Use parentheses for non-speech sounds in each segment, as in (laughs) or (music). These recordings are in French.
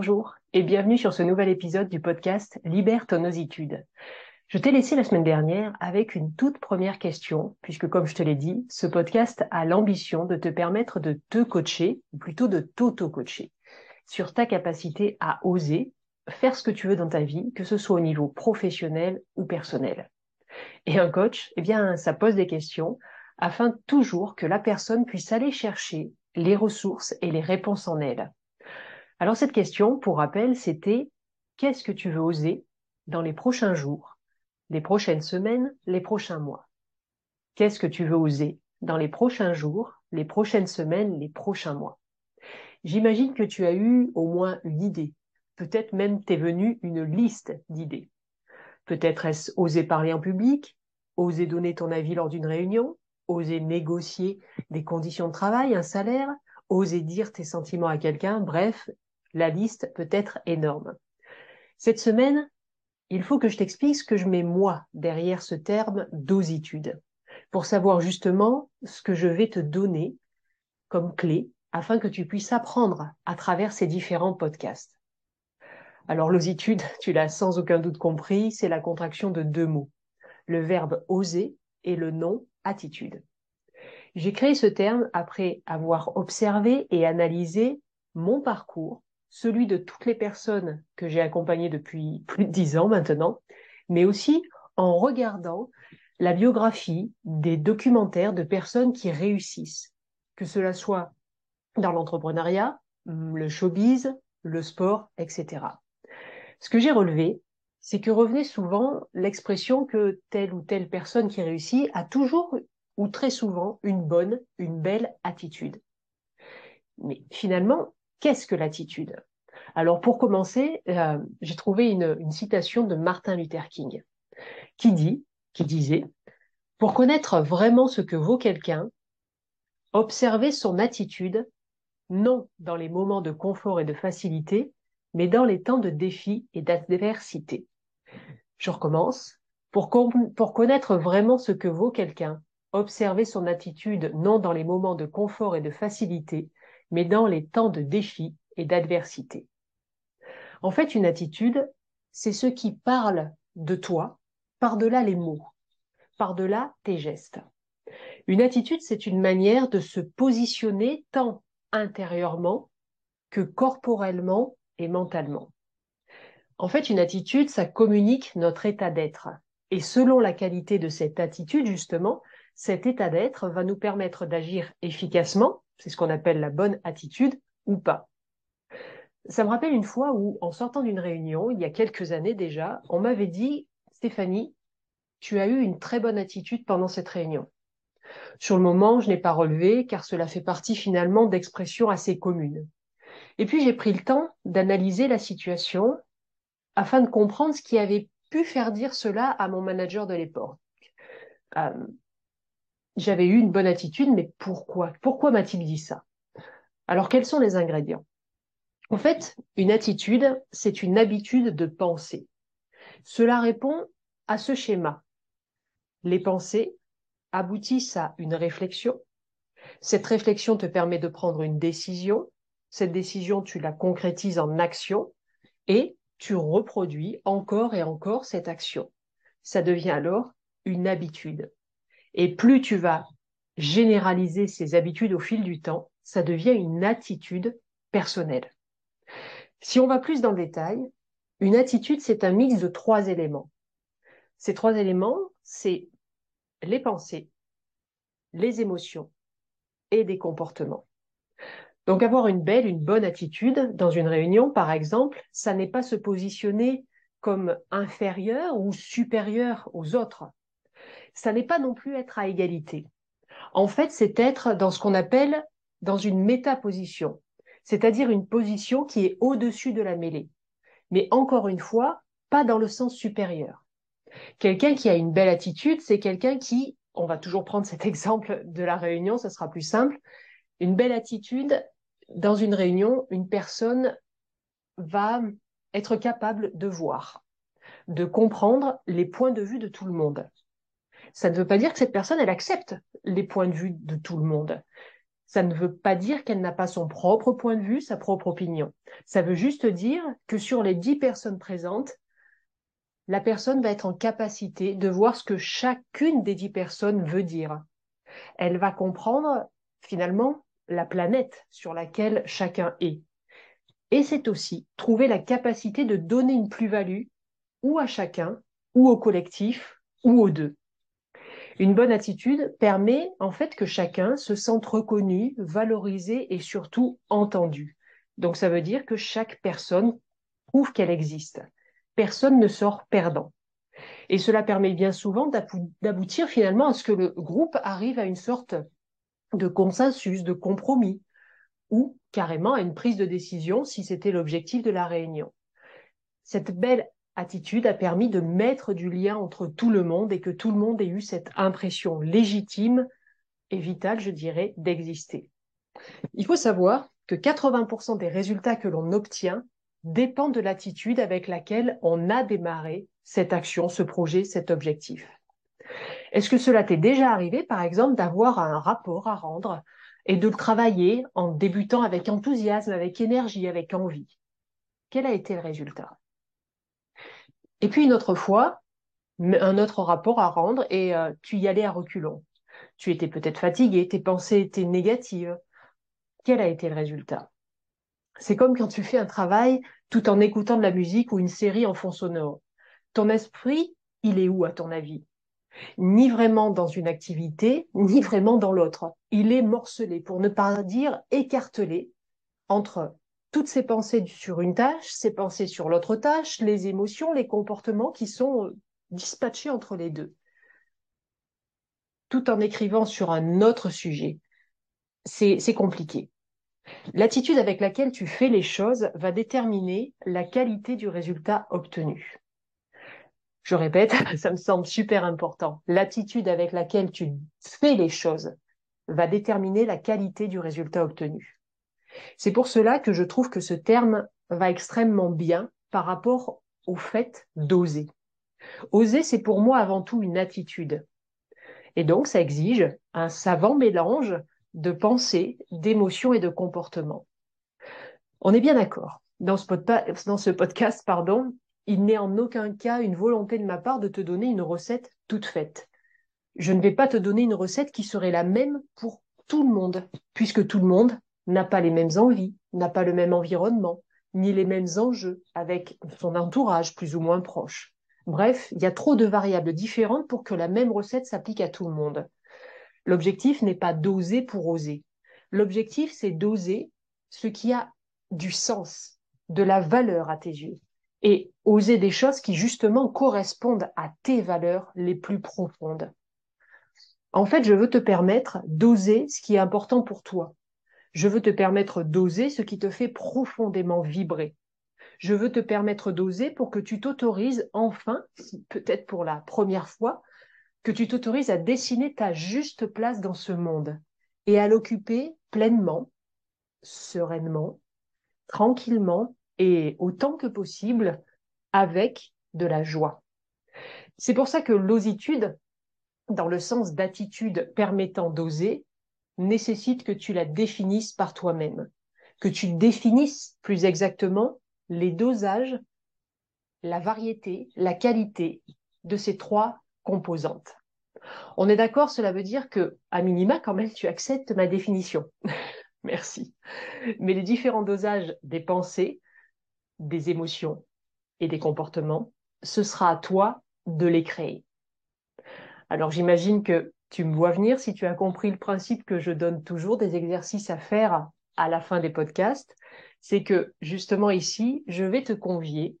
Bonjour et bienvenue sur ce nouvel épisode du podcast Libère ton ositude. Je t'ai laissé la semaine dernière avec une toute première question, puisque comme je te l'ai dit, ce podcast a l'ambition de te permettre de te coacher, ou plutôt de t'auto-coacher, sur ta capacité à oser faire ce que tu veux dans ta vie, que ce soit au niveau professionnel ou personnel. Et un coach, eh bien, ça pose des questions afin toujours que la personne puisse aller chercher les ressources et les réponses en elle. Alors cette question, pour rappel, c'était qu'est-ce que tu veux oser dans les prochains jours, les prochaines semaines, les prochains mois? Qu'est-ce que tu veux oser dans les prochains jours, les prochaines semaines, les prochains mois? J'imagine que tu as eu au moins une idée. Peut-être même t'est venue une liste d'idées. Peut-être est-ce oser parler en public, oser donner ton avis lors d'une réunion, oser négocier des conditions de travail, un salaire, oser dire tes sentiments à quelqu'un, bref, la liste peut être énorme. Cette semaine, il faut que je t'explique ce que je mets moi derrière ce terme dositude, pour savoir justement ce que je vais te donner comme clé afin que tu puisses apprendre à travers ces différents podcasts. Alors l'ositude, (laughs) tu l'as sans aucun doute compris, c'est la contraction de deux mots, le verbe oser et le nom attitude. J'ai créé ce terme après avoir observé et analysé mon parcours celui de toutes les personnes que j'ai accompagnées depuis plus de dix ans maintenant, mais aussi en regardant la biographie des documentaires de personnes qui réussissent, que cela soit dans l'entrepreneuriat, le showbiz, le sport, etc. Ce que j'ai relevé, c'est que revenait souvent l'expression que telle ou telle personne qui réussit a toujours ou très souvent une bonne, une belle attitude. Mais finalement, Qu'est-ce que l'attitude? Alors pour commencer, euh, j'ai trouvé une, citation de Martin Luther King qui dit, qui disait, pour connaître vraiment ce que vaut quelqu'un, observez son attitude, non dans les moments de confort et de facilité, mais dans les temps de défi et d'adversité. Je recommence. Pour, pour connaître vraiment ce que vaut quelqu'un, observez son attitude non dans les moments de confort et de facilité, mais dans les temps de défi et d'adversité. En fait, une attitude, c'est ce qui parle de toi par-delà les mots, par-delà tes gestes. Une attitude, c'est une manière de se positionner tant intérieurement que corporellement et mentalement. En fait, une attitude, ça communique notre état d'être. Et selon la qualité de cette attitude, justement, cet état d'être va nous permettre d'agir efficacement c'est ce qu'on appelle la bonne attitude ou pas. Ça me rappelle une fois où, en sortant d'une réunion, il y a quelques années déjà, on m'avait dit, Stéphanie, tu as eu une très bonne attitude pendant cette réunion. Sur le moment, je n'ai pas relevé car cela fait partie finalement d'expressions assez communes. Et puis j'ai pris le temps d'analyser la situation afin de comprendre ce qui avait pu faire dire cela à mon manager de l'époque. Euh, j'avais eu une bonne attitude, mais pourquoi? Pourquoi m'a-t-il dit ça? Alors, quels sont les ingrédients? En fait, une attitude, c'est une habitude de penser. Cela répond à ce schéma. Les pensées aboutissent à une réflexion. Cette réflexion te permet de prendre une décision. Cette décision, tu la concrétises en action et tu reproduis encore et encore cette action. Ça devient alors une habitude. Et plus tu vas généraliser ces habitudes au fil du temps, ça devient une attitude personnelle. Si on va plus dans le détail, une attitude, c'est un mix de trois éléments. Ces trois éléments, c'est les pensées, les émotions et des comportements. Donc avoir une belle, une bonne attitude dans une réunion, par exemple, ça n'est pas se positionner comme inférieur ou supérieur aux autres ça n'est pas non plus être à égalité. En fait, c'est être dans ce qu'on appelle dans une métaposition, c'est-à-dire une position qui est au-dessus de la mêlée. Mais encore une fois, pas dans le sens supérieur. Quelqu'un qui a une belle attitude, c'est quelqu'un qui, on va toujours prendre cet exemple de la réunion, ça sera plus simple, une belle attitude, dans une réunion, une personne va être capable de voir, de comprendre les points de vue de tout le monde ça ne veut pas dire que cette personne, elle accepte les points de vue de tout le monde. ça ne veut pas dire qu'elle n'a pas son propre point de vue, sa propre opinion. Ça veut juste dire que sur les dix personnes présentes, la personne va être en capacité de voir ce que chacune des dix personnes veut dire. Elle va comprendre finalement la planète sur laquelle chacun est. Et c'est aussi trouver la capacité de donner une plus-value ou à chacun, ou au collectif, ou aux deux. Une bonne attitude permet en fait que chacun se sente reconnu, valorisé et surtout entendu. Donc ça veut dire que chaque personne prouve qu'elle existe. Personne ne sort perdant. Et cela permet bien souvent d'aboutir finalement à ce que le groupe arrive à une sorte de consensus, de compromis, ou carrément à une prise de décision si c'était l'objectif de la réunion. Cette belle attitude a permis de mettre du lien entre tout le monde et que tout le monde ait eu cette impression légitime et vitale, je dirais, d'exister. Il faut savoir que 80% des résultats que l'on obtient dépendent de l'attitude avec laquelle on a démarré cette action, ce projet, cet objectif. Est-ce que cela t'est déjà arrivé, par exemple, d'avoir un rapport à rendre et de le travailler en débutant avec enthousiasme, avec énergie, avec envie? Quel a été le résultat? Et puis une autre fois, un autre rapport à rendre et euh, tu y allais à reculons. Tu étais peut-être fatigué, tes pensées étaient négatives. Quel a été le résultat? C'est comme quand tu fais un travail tout en écoutant de la musique ou une série en fond sonore. Ton esprit, il est où à ton avis? Ni vraiment dans une activité, ni vraiment dans l'autre. Il est morcelé, pour ne pas dire écartelé, entre toutes ces pensées sur une tâche, ces pensées sur l'autre tâche, les émotions, les comportements qui sont euh, dispatchés entre les deux, tout en écrivant sur un autre sujet. C'est compliqué. L'attitude avec laquelle tu fais les choses va déterminer la qualité du résultat obtenu. Je répète, (laughs) ça me semble super important. L'attitude avec laquelle tu fais les choses va déterminer la qualité du résultat obtenu. C'est pour cela que je trouve que ce terme va extrêmement bien par rapport au fait d'oser. Oser, c'est pour moi avant tout une attitude. Et donc, ça exige un savant mélange de pensée, d'émotions et de comportements. On est bien d'accord. Dans dans ce podcast, pardon, il n'est en aucun cas une volonté de ma part de te donner une recette toute faite. Je ne vais pas te donner une recette qui serait la même pour tout le monde, puisque tout le monde n'a pas les mêmes envies, n'a pas le même environnement, ni les mêmes enjeux avec son entourage plus ou moins proche. Bref, il y a trop de variables différentes pour que la même recette s'applique à tout le monde. L'objectif n'est pas d'oser pour oser. L'objectif, c'est d'oser ce qui a du sens, de la valeur à tes yeux, et oser des choses qui justement correspondent à tes valeurs les plus profondes. En fait, je veux te permettre d'oser ce qui est important pour toi, je veux te permettre d'oser ce qui te fait profondément vibrer. Je veux te permettre d'oser pour que tu t'autorises enfin, peut-être pour la première fois, que tu t'autorises à dessiner ta juste place dans ce monde et à l'occuper pleinement, sereinement, tranquillement et autant que possible avec de la joie. C'est pour ça que l'ositude, dans le sens d'attitude permettant d'oser, nécessite que tu la définisses par toi-même, que tu définisses plus exactement les dosages, la variété, la qualité de ces trois composantes. On est d'accord, cela veut dire que, à minima, quand même, tu acceptes ma définition. (laughs) Merci. Mais les différents dosages des pensées, des émotions et des comportements, ce sera à toi de les créer. Alors j'imagine que tu me vois venir si tu as compris le principe que je donne toujours des exercices à faire à la fin des podcasts. C'est que justement ici, je vais te convier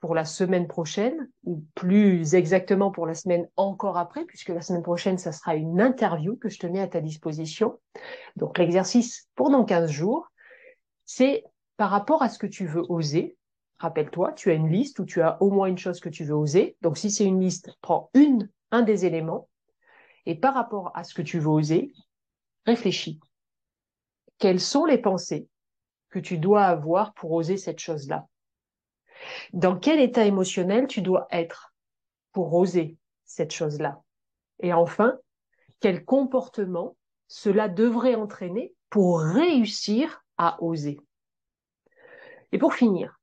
pour la semaine prochaine, ou plus exactement pour la semaine encore après, puisque la semaine prochaine, ça sera une interview que je te mets à ta disposition. Donc l'exercice pour dans 15 jours, c'est par rapport à ce que tu veux oser. Rappelle-toi, tu as une liste où tu as au moins une chose que tu veux oser. Donc si c'est une liste, prends une, un des éléments et par rapport à ce que tu veux oser, réfléchis. Quelles sont les pensées que tu dois avoir pour oser cette chose-là? Dans quel état émotionnel tu dois être pour oser cette chose-là? Et enfin, quel comportement cela devrait entraîner pour réussir à oser? Et pour finir,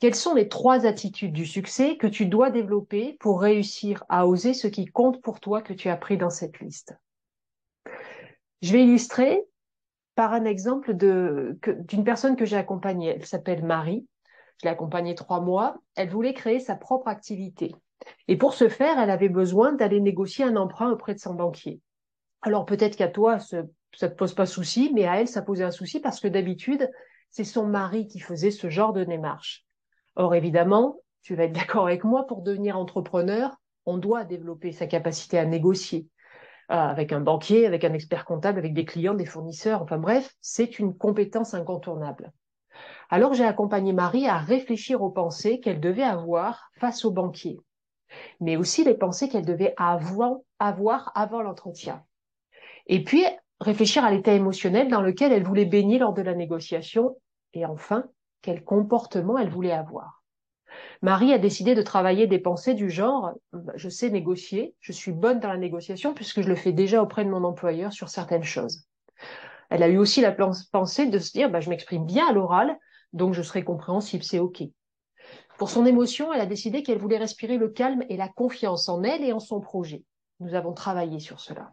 quelles sont les trois attitudes du succès que tu dois développer pour réussir à oser ce qui compte pour toi que tu as pris dans cette liste? Je vais illustrer par un exemple d'une personne que j'ai accompagnée. Elle s'appelle Marie. Je l'ai accompagnée trois mois. Elle voulait créer sa propre activité. Et pour ce faire, elle avait besoin d'aller négocier un emprunt auprès de son banquier. Alors peut-être qu'à toi, ça ne te pose pas souci, mais à elle, ça posait un souci parce que d'habitude, c'est son mari qui faisait ce genre de démarche. Or, évidemment, tu vas être d'accord avec moi, pour devenir entrepreneur, on doit développer sa capacité à négocier euh, avec un banquier, avec un expert comptable, avec des clients, des fournisseurs, enfin bref, c'est une compétence incontournable. Alors j'ai accompagné Marie à réfléchir aux pensées qu'elle devait avoir face au banquier mais aussi les pensées qu'elle devait avoir, avoir avant l'entretien. Et puis, réfléchir à l'état émotionnel dans lequel elle voulait baigner lors de la négociation. Et enfin, quel comportement elle voulait avoir. Marie a décidé de travailler des pensées du genre bah, je sais négocier, je suis bonne dans la négociation puisque je le fais déjà auprès de mon employeur sur certaines choses. Elle a eu aussi la pensée de se dire bah, je m'exprime bien à l'oral, donc je serai compréhensible, c'est OK. Pour son émotion, elle a décidé qu'elle voulait respirer le calme et la confiance en elle et en son projet. Nous avons travaillé sur cela.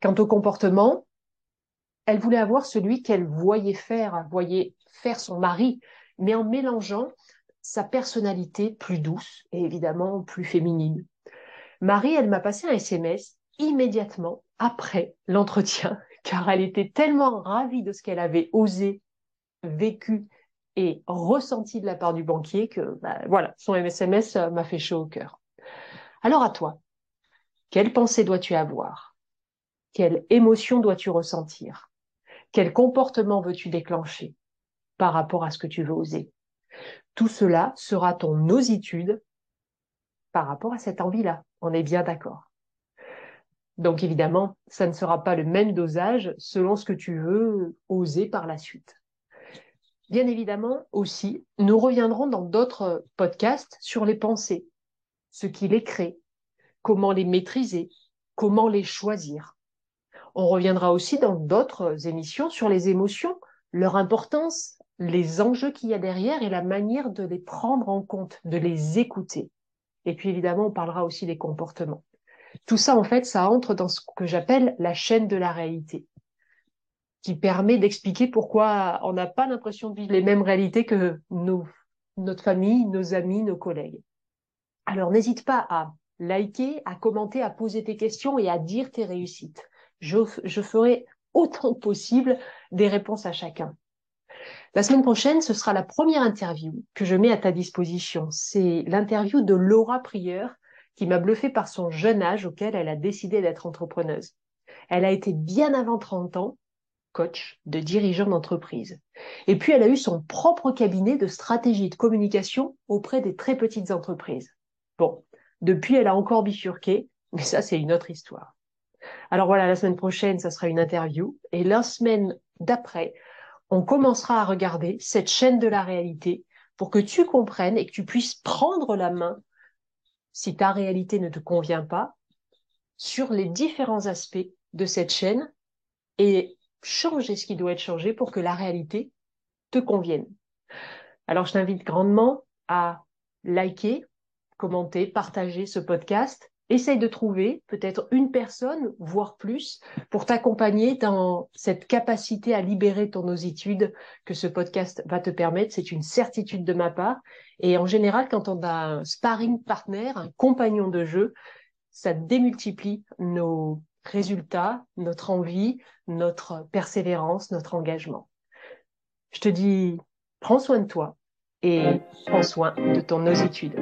Quant au comportement, elle voulait avoir celui qu'elle voyait faire, voyait faire son mari, mais en mélangeant sa personnalité plus douce et évidemment plus féminine. Marie, elle m'a passé un SMS immédiatement après l'entretien, (laughs) car elle était tellement ravie de ce qu'elle avait osé, vécu et ressenti de la part du banquier que bah, voilà, son SMS euh, m'a fait chaud au cœur. Alors à toi, quelle pensée dois-tu avoir? Quelle émotion dois-tu ressentir? Quel comportement veux-tu déclencher par rapport à ce que tu veux oser? Tout cela sera ton ositude par rapport à cette envie-là. On est bien d'accord. Donc évidemment, ça ne sera pas le même dosage selon ce que tu veux oser par la suite. Bien évidemment aussi, nous reviendrons dans d'autres podcasts sur les pensées, ce qui les crée, comment les maîtriser, comment les choisir. On reviendra aussi dans d'autres émissions sur les émotions, leur importance, les enjeux qu'il y a derrière et la manière de les prendre en compte, de les écouter. Et puis évidemment, on parlera aussi des comportements. Tout ça, en fait, ça entre dans ce que j'appelle la chaîne de la réalité qui permet d'expliquer pourquoi on n'a pas l'impression de vivre les mêmes réalités que nos, notre famille, nos amis, nos collègues. Alors n'hésite pas à liker, à commenter, à poser tes questions et à dire tes réussites. Je, je ferai autant que possible des réponses à chacun. La semaine prochaine, ce sera la première interview que je mets à ta disposition. C'est l'interview de Laura Prieur qui m'a bluffé par son jeune âge auquel elle a décidé d'être entrepreneuse. Elle a été bien avant 30 ans coach de dirigeant d'entreprise. Et puis, elle a eu son propre cabinet de stratégie de communication auprès des très petites entreprises. Bon, depuis, elle a encore bifurqué, mais ça, c'est une autre histoire. Alors voilà, la semaine prochaine, ça sera une interview. Et la semaine d'après, on commencera à regarder cette chaîne de la réalité pour que tu comprennes et que tu puisses prendre la main, si ta réalité ne te convient pas, sur les différents aspects de cette chaîne et changer ce qui doit être changé pour que la réalité te convienne. Alors, je t'invite grandement à liker, commenter, partager ce podcast. Essaye de trouver peut-être une personne, voire plus, pour t'accompagner dans cette capacité à libérer ton ositude que ce podcast va te permettre. C'est une certitude de ma part. Et en général, quand on a un sparring partner, un compagnon de jeu, ça démultiplie nos résultat, notre envie, notre persévérance, notre engagement. Je te dis, prends soin de toi et prends soin de ton ositude.